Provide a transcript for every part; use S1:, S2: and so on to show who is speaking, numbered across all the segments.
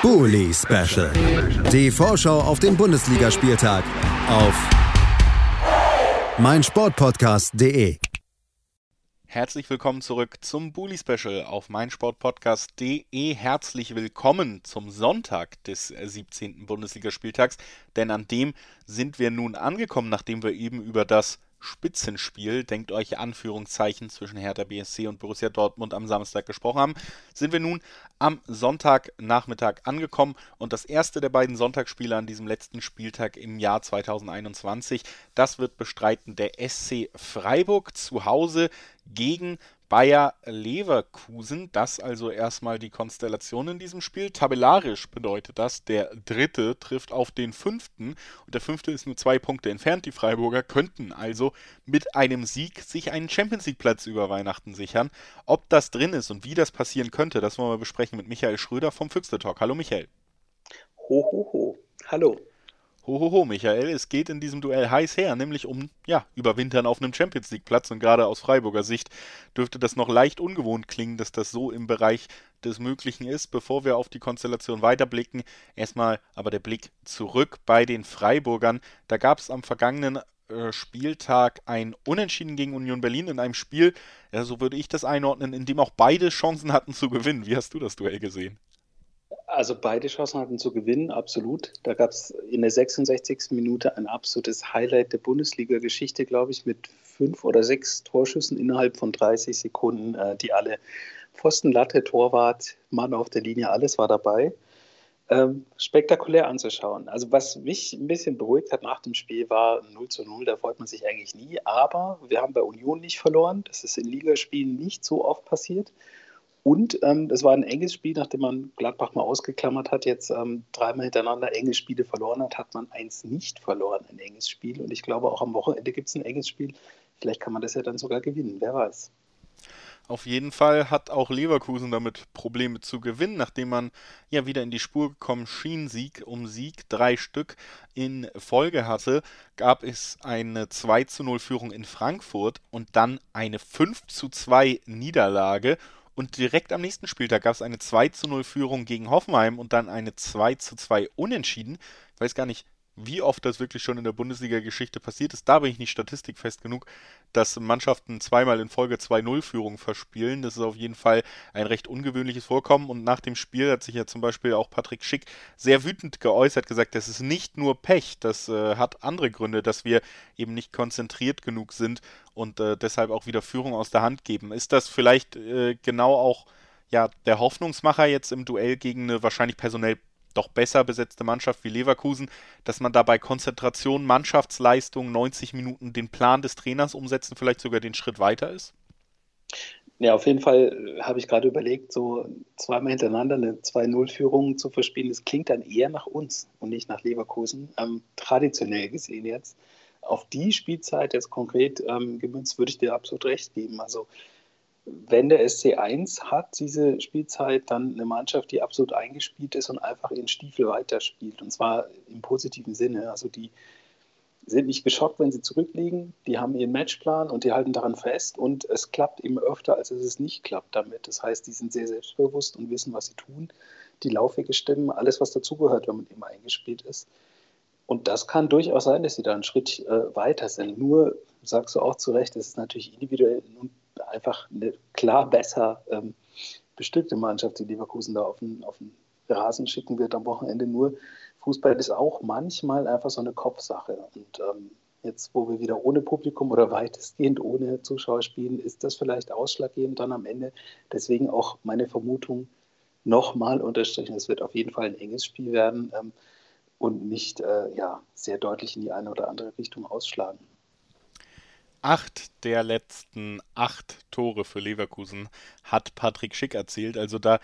S1: Bully Special. Die Vorschau auf den Bundesligaspieltag auf meinsportpodcast.de.
S2: Herzlich willkommen zurück zum Bully Special auf meinsportpodcast.de. Herzlich willkommen zum Sonntag des 17. Bundesligaspieltags, denn an dem sind wir nun angekommen, nachdem wir eben über das Spitzenspiel, denkt euch Anführungszeichen zwischen Hertha BSC und Borussia Dortmund am Samstag gesprochen haben, sind wir nun am Sonntagnachmittag angekommen und das erste der beiden Sonntagsspiele an diesem letzten Spieltag im Jahr 2021, das wird bestreiten der SC Freiburg zu Hause gegen Bayer Leverkusen. Das also erstmal die Konstellation in diesem Spiel. Tabellarisch bedeutet das, der dritte trifft auf den fünften und der fünfte ist nur zwei Punkte entfernt. Die Freiburger könnten also mit einem Sieg sich einen Champions League Platz über Weihnachten sichern. Ob das drin ist und wie das passieren könnte, das wollen wir besprechen mit Michael Schröder vom Füchste Talk. Hallo Michael.
S3: Ho, ho, ho. Hallo.
S2: Hohoho, Michael, es geht in diesem Duell heiß her, nämlich um, ja, Überwintern auf einem Champions League-Platz und gerade aus Freiburger Sicht dürfte das noch leicht ungewohnt klingen, dass das so im Bereich des Möglichen ist. Bevor wir auf die Konstellation weiterblicken, erstmal aber der Blick zurück bei den Freiburgern. Da gab es am vergangenen äh, Spieltag ein Unentschieden gegen Union Berlin in einem Spiel, ja, so würde ich das einordnen, in dem auch beide Chancen hatten zu gewinnen. Wie hast du das Duell gesehen?
S3: Also beide Chancen hatten zu gewinnen, absolut. Da gab es in der 66. Minute ein absolutes Highlight der Bundesliga-Geschichte, glaube ich, mit fünf oder sechs Torschüssen innerhalb von 30 Sekunden, äh, die alle Pfosten, Latte, Torwart, Mann auf der Linie, alles war dabei. Ähm, spektakulär anzuschauen. Also was mich ein bisschen beruhigt hat nach dem Spiel war 0 zu 0, da freut man sich eigentlich nie, aber wir haben bei Union nicht verloren. Das ist in Ligaspielen nicht so oft passiert. Und ähm, es war ein enges Spiel, nachdem man Gladbach mal ausgeklammert hat, jetzt ähm, dreimal hintereinander enge Spiele verloren hat, hat man eins nicht verloren, ein enges Spiel. Und ich glaube, auch am Wochenende gibt es ein enges Spiel. Vielleicht kann man das ja dann sogar gewinnen, wer weiß.
S2: Auf jeden Fall hat auch Leverkusen damit Probleme zu gewinnen, nachdem man ja wieder in die Spur gekommen schien, Sieg um Sieg, drei Stück in Folge hatte, gab es eine 2 zu 0 Führung in Frankfurt und dann eine 5 zu 2 Niederlage und direkt am nächsten Spieltag gab es eine 2 zu 0 Führung gegen Hoffenheim und dann eine 2 zu 2 Unentschieden. Ich weiß gar nicht, wie oft das wirklich schon in der Bundesliga-Geschichte passiert ist, da bin ich nicht statistikfest genug, dass Mannschaften zweimal in Folge 2-0-Führung verspielen. Das ist auf jeden Fall ein recht ungewöhnliches Vorkommen. Und nach dem Spiel hat sich ja zum Beispiel auch Patrick Schick sehr wütend geäußert, gesagt, das ist nicht nur Pech, das äh, hat andere Gründe, dass wir eben nicht konzentriert genug sind und äh, deshalb auch wieder Führung aus der Hand geben. Ist das vielleicht äh, genau auch ja, der Hoffnungsmacher jetzt im Duell gegen eine wahrscheinlich personell doch besser besetzte Mannschaft wie Leverkusen, dass man dabei Konzentration, Mannschaftsleistung, 90 Minuten den Plan des Trainers umsetzen, vielleicht sogar den Schritt weiter ist?
S3: Ja, auf jeden Fall äh, habe ich gerade überlegt, so zweimal hintereinander eine 2-0-Führung zu verspielen. Das klingt dann eher nach uns und nicht nach Leverkusen. Ähm, traditionell gesehen jetzt. Auf die Spielzeit jetzt konkret ähm, gemünzt würde ich dir absolut recht geben. Also wenn der SC1 hat diese Spielzeit, dann eine Mannschaft, die absolut eingespielt ist und einfach ihren Stiefel weiterspielt. Und zwar im positiven Sinne. Also die sind nicht geschockt, wenn sie zurückliegen. Die haben ihren Matchplan und die halten daran fest. Und es klappt immer öfter, als es nicht klappt damit. Das heißt, die sind sehr selbstbewusst und wissen, was sie tun. Die Laufwege stimmen, alles, was dazugehört, wenn man immer eingespielt ist. Und das kann durchaus sein, dass sie da einen Schritt äh, weiter sind. Nur, sagst du auch zu Recht, es ist natürlich individuell einfach eine klar besser ähm, bestückte Mannschaft, die Leverkusen da auf den, auf den Rasen schicken wird am Wochenende. Nur Fußball ist auch manchmal einfach so eine Kopfsache. Und ähm, jetzt, wo wir wieder ohne Publikum oder weitestgehend ohne Zuschauer spielen, ist das vielleicht ausschlaggebend dann am Ende. Deswegen auch meine Vermutung nochmal unterstrichen, es wird auf jeden Fall ein enges Spiel werden ähm, und nicht äh, ja, sehr deutlich in die eine oder andere Richtung ausschlagen
S2: acht der letzten acht Tore für Leverkusen hat Patrick Schick erzielt. Also da,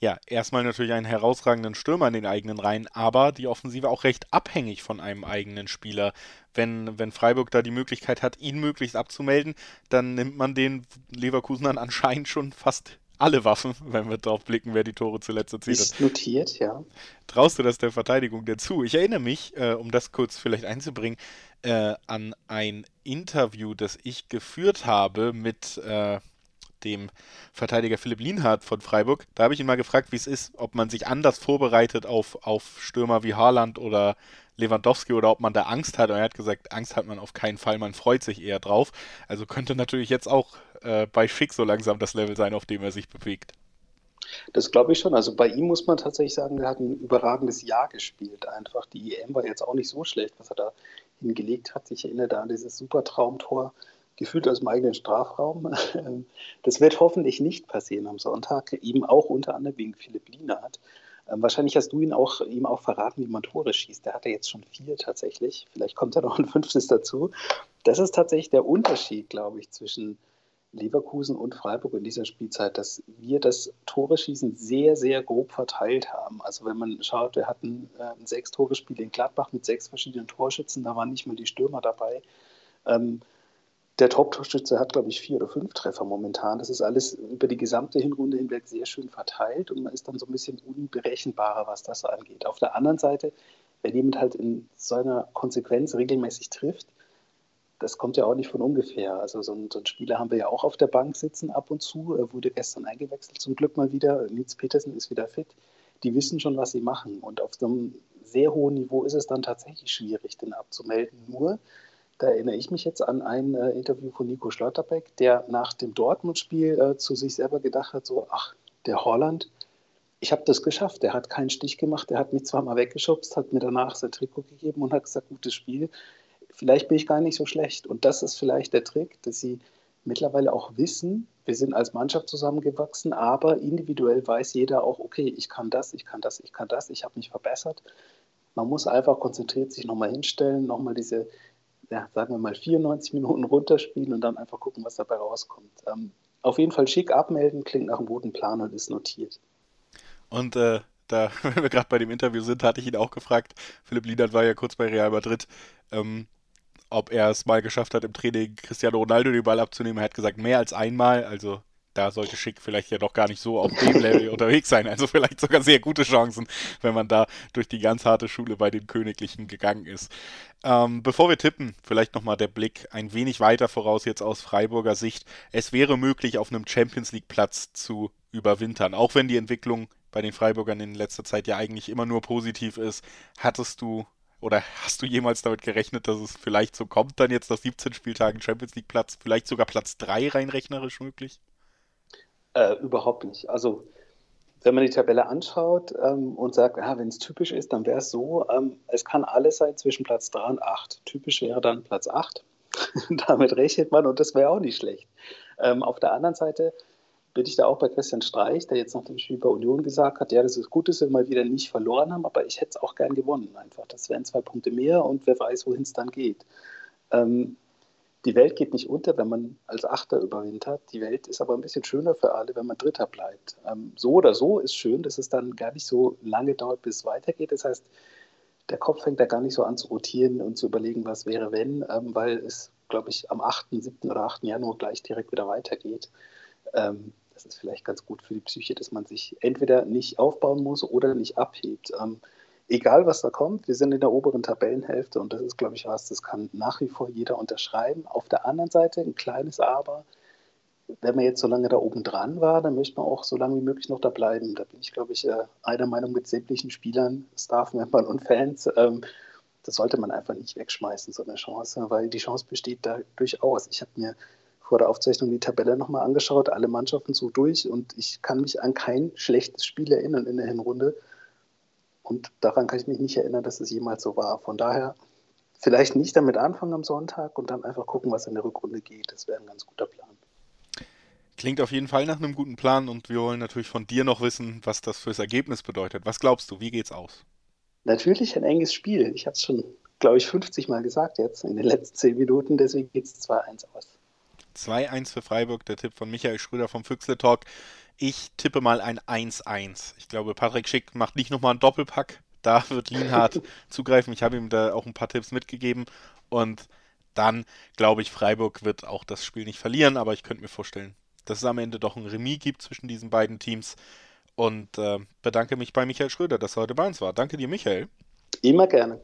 S2: ja, erstmal natürlich einen herausragenden Stürmer in den eigenen Reihen, aber die Offensive auch recht abhängig von einem eigenen Spieler. Wenn, wenn Freiburg da die Möglichkeit hat, ihn möglichst abzumelden, dann nimmt man den Leverkusenern anscheinend schon fast alle Waffen, wenn wir drauf blicken, wer die Tore zuletzt erzielt hat.
S3: Ist notiert, ja.
S2: Traust du das der Verteidigung dazu? Ich erinnere mich, äh, um das kurz vielleicht einzubringen, äh, an ein Interview, das ich geführt habe mit äh, dem Verteidiger Philipp Lienhardt von Freiburg. Da habe ich ihn mal gefragt, wie es ist, ob man sich anders vorbereitet auf, auf Stürmer wie Haaland oder Lewandowski oder ob man da Angst hat. Und er hat gesagt, Angst hat man auf keinen Fall, man freut sich eher drauf. Also könnte natürlich jetzt auch äh, bei Schick so langsam das Level sein, auf dem er sich bewegt.
S3: Das glaube ich schon. Also bei ihm muss man tatsächlich sagen, er hat ein überragendes Jahr gespielt. Einfach die EM war jetzt auch nicht so schlecht, was er da hingelegt hat. Ich erinnere da an dieses super Traumtor, gefühlt aus dem eigenen Strafraum. Das wird hoffentlich nicht passieren am Sonntag, eben auch unter anderem wegen Philipp Lienhardt. Ähm, wahrscheinlich hast du ihn auch, ihm auch verraten, wie man Tore schießt. Der hat ja jetzt schon vier tatsächlich. Vielleicht kommt da noch ein fünftes dazu. Das ist tatsächlich der Unterschied, glaube ich, zwischen Leverkusen und Freiburg in dieser Spielzeit, dass wir das Tore-Schießen sehr, sehr grob verteilt haben. Also wenn man schaut, wir hatten ein Sechs-Tore-Spiel in Gladbach mit sechs verschiedenen Torschützen, da waren nicht mal die Stürmer dabei. Ähm, der Top-Torschütze hat, glaube ich, vier oder fünf Treffer momentan. Das ist alles über die gesamte Hinrunde hinweg sehr schön verteilt und man ist dann so ein bisschen unberechenbarer, was das angeht. Auf der anderen Seite, wenn jemand halt in seiner Konsequenz regelmäßig trifft, das kommt ja auch nicht von ungefähr. Also so ein, so ein, Spieler haben wir ja auch auf der Bank sitzen ab und zu, er wurde gestern eingewechselt zum Glück mal wieder. Nils Petersen ist wieder fit. Die wissen schon, was sie machen. Und auf so einem sehr hohen Niveau ist es dann tatsächlich schwierig, den abzumelden. Nur, da erinnere ich mich jetzt an ein äh, Interview von Nico Schlotterbeck, der nach dem Dortmund-Spiel äh, zu sich selber gedacht hat, so, ach, der Holland, ich habe das geschafft. Der hat keinen Stich gemacht, der hat mich zwar mal weggeschubst, hat mir danach sein Trikot gegeben und hat gesagt, gutes Spiel. Vielleicht bin ich gar nicht so schlecht. Und das ist vielleicht der Trick, dass sie mittlerweile auch wissen, wir sind als Mannschaft zusammengewachsen, aber individuell weiß jeder auch, okay, ich kann das, ich kann das, ich kann das, ich habe mich verbessert. Man muss einfach konzentriert sich nochmal hinstellen, nochmal diese ja, sagen wir mal, 94 Minuten runterspielen und dann einfach gucken, was dabei rauskommt. Ähm, auf jeden Fall schick abmelden, klingt nach einem guten Plan und ist notiert.
S2: Und äh, da, wenn wir gerade bei dem Interview sind, hatte ich ihn auch gefragt. Philipp Liedert war ja kurz bei Real Madrid, ähm, ob er es mal geschafft hat, im Training Cristiano Ronaldo den Ball abzunehmen. Er hat gesagt, mehr als einmal. Also da sollte Schick vielleicht ja doch gar nicht so auf dem Level unterwegs sein. Also vielleicht sogar sehr gute Chancen, wenn man da durch die ganz harte Schule bei den Königlichen gegangen ist. Ähm, bevor wir tippen, vielleicht nochmal der Blick ein wenig weiter voraus jetzt aus Freiburger Sicht. Es wäre möglich, auf einem Champions League Platz zu überwintern, auch wenn die Entwicklung bei den Freiburgern in letzter Zeit ja eigentlich immer nur positiv ist. Hattest du oder hast du jemals damit gerechnet, dass es vielleicht so kommt, dann jetzt nach 17 Spieltagen Champions League Platz, vielleicht sogar Platz 3 rein rechnerisch möglich?
S3: Äh, überhaupt nicht. Also wenn man die Tabelle anschaut ähm, und sagt, ah, wenn es typisch ist, dann wäre es so, ähm, es kann alles sein zwischen Platz 3 und 8. Typisch wäre dann Platz 8. Damit rechnet man und das wäre auch nicht schlecht. Ähm, auf der anderen Seite bin ich da auch bei Christian Streich, der jetzt nach dem Spiel bei Union gesagt hat, ja, das ist gut, dass wir mal wieder nicht verloren haben, aber ich hätte es auch gern gewonnen einfach. Das wären zwei Punkte mehr und wer weiß, wohin es dann geht. Ähm, die Welt geht nicht unter, wenn man als Achter überwintert. Die Welt ist aber ein bisschen schöner für alle, wenn man Dritter bleibt. Ähm, so oder so ist schön, dass es dann gar nicht so lange dauert, bis es weitergeht. Das heißt, der Kopf fängt da gar nicht so an zu rotieren und zu überlegen, was wäre, wenn, ähm, weil es, glaube ich, am 8., 7. oder 8. Januar gleich direkt wieder weitergeht. Ähm, das ist vielleicht ganz gut für die Psyche, dass man sich entweder nicht aufbauen muss oder nicht abhebt. Egal was da kommt, wir sind in der oberen Tabellenhälfte und das ist, glaube ich, was, das kann nach wie vor jeder unterschreiben. Auf der anderen Seite ein kleines Aber. Wenn man jetzt so lange da oben dran war, dann möchte man auch so lange wie möglich noch da bleiben. Da bin ich, glaube ich, äh, einer Meinung mit sämtlichen Spielern, Staff-Membern und Fans. Ähm, das sollte man einfach nicht wegschmeißen, so eine Chance, weil die Chance besteht da durchaus. Ich habe mir vor der Aufzeichnung die Tabelle nochmal angeschaut, alle Mannschaften so durch und ich kann mich an kein schlechtes Spiel erinnern in der Hinrunde. Und daran kann ich mich nicht erinnern, dass es jemals so war. Von daher vielleicht nicht damit anfangen am Sonntag und dann einfach gucken, was in der Rückrunde geht. Das wäre ein ganz guter Plan.
S2: Klingt auf jeden Fall nach einem guten Plan und wir wollen natürlich von dir noch wissen, was das fürs Ergebnis bedeutet. Was glaubst du, wie geht's aus?
S3: Natürlich ein enges Spiel. Ich habe es schon, glaube ich, 50 Mal gesagt jetzt in den letzten 10 Minuten, deswegen geht es 2-1 aus.
S2: 2-1 für Freiburg, der Tipp von Michael Schröder vom Füchsle Talk. Ich tippe mal ein 1-1. Ich glaube, Patrick Schick macht nicht nochmal einen Doppelpack. Da wird Lienhardt zugreifen. Ich habe ihm da auch ein paar Tipps mitgegeben. Und dann glaube ich, Freiburg wird auch das Spiel nicht verlieren. Aber ich könnte mir vorstellen, dass es am Ende doch ein Remis gibt zwischen diesen beiden Teams. Und äh, bedanke mich bei Michael Schröder, dass er heute bei uns war. Danke dir, Michael.
S3: Immer gerne.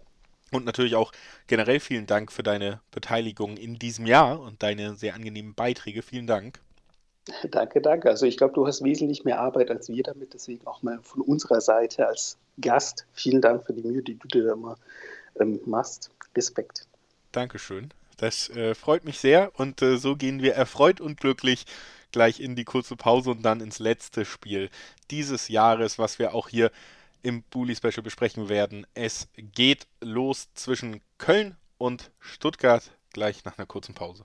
S2: Und natürlich auch generell vielen Dank für deine Beteiligung in diesem Jahr und deine sehr angenehmen Beiträge. Vielen Dank.
S3: Danke, danke. Also ich glaube, du hast wesentlich mehr Arbeit als wir damit. Deswegen auch mal von unserer Seite als Gast vielen Dank für die Mühe, die du dir da immer ähm, machst. Respekt.
S2: Dankeschön. Das äh, freut mich sehr und äh, so gehen wir erfreut und glücklich gleich in die kurze Pause und dann ins letzte Spiel dieses Jahres, was wir auch hier im Bully Special besprechen werden. Es geht los zwischen Köln und Stuttgart gleich nach einer kurzen Pause.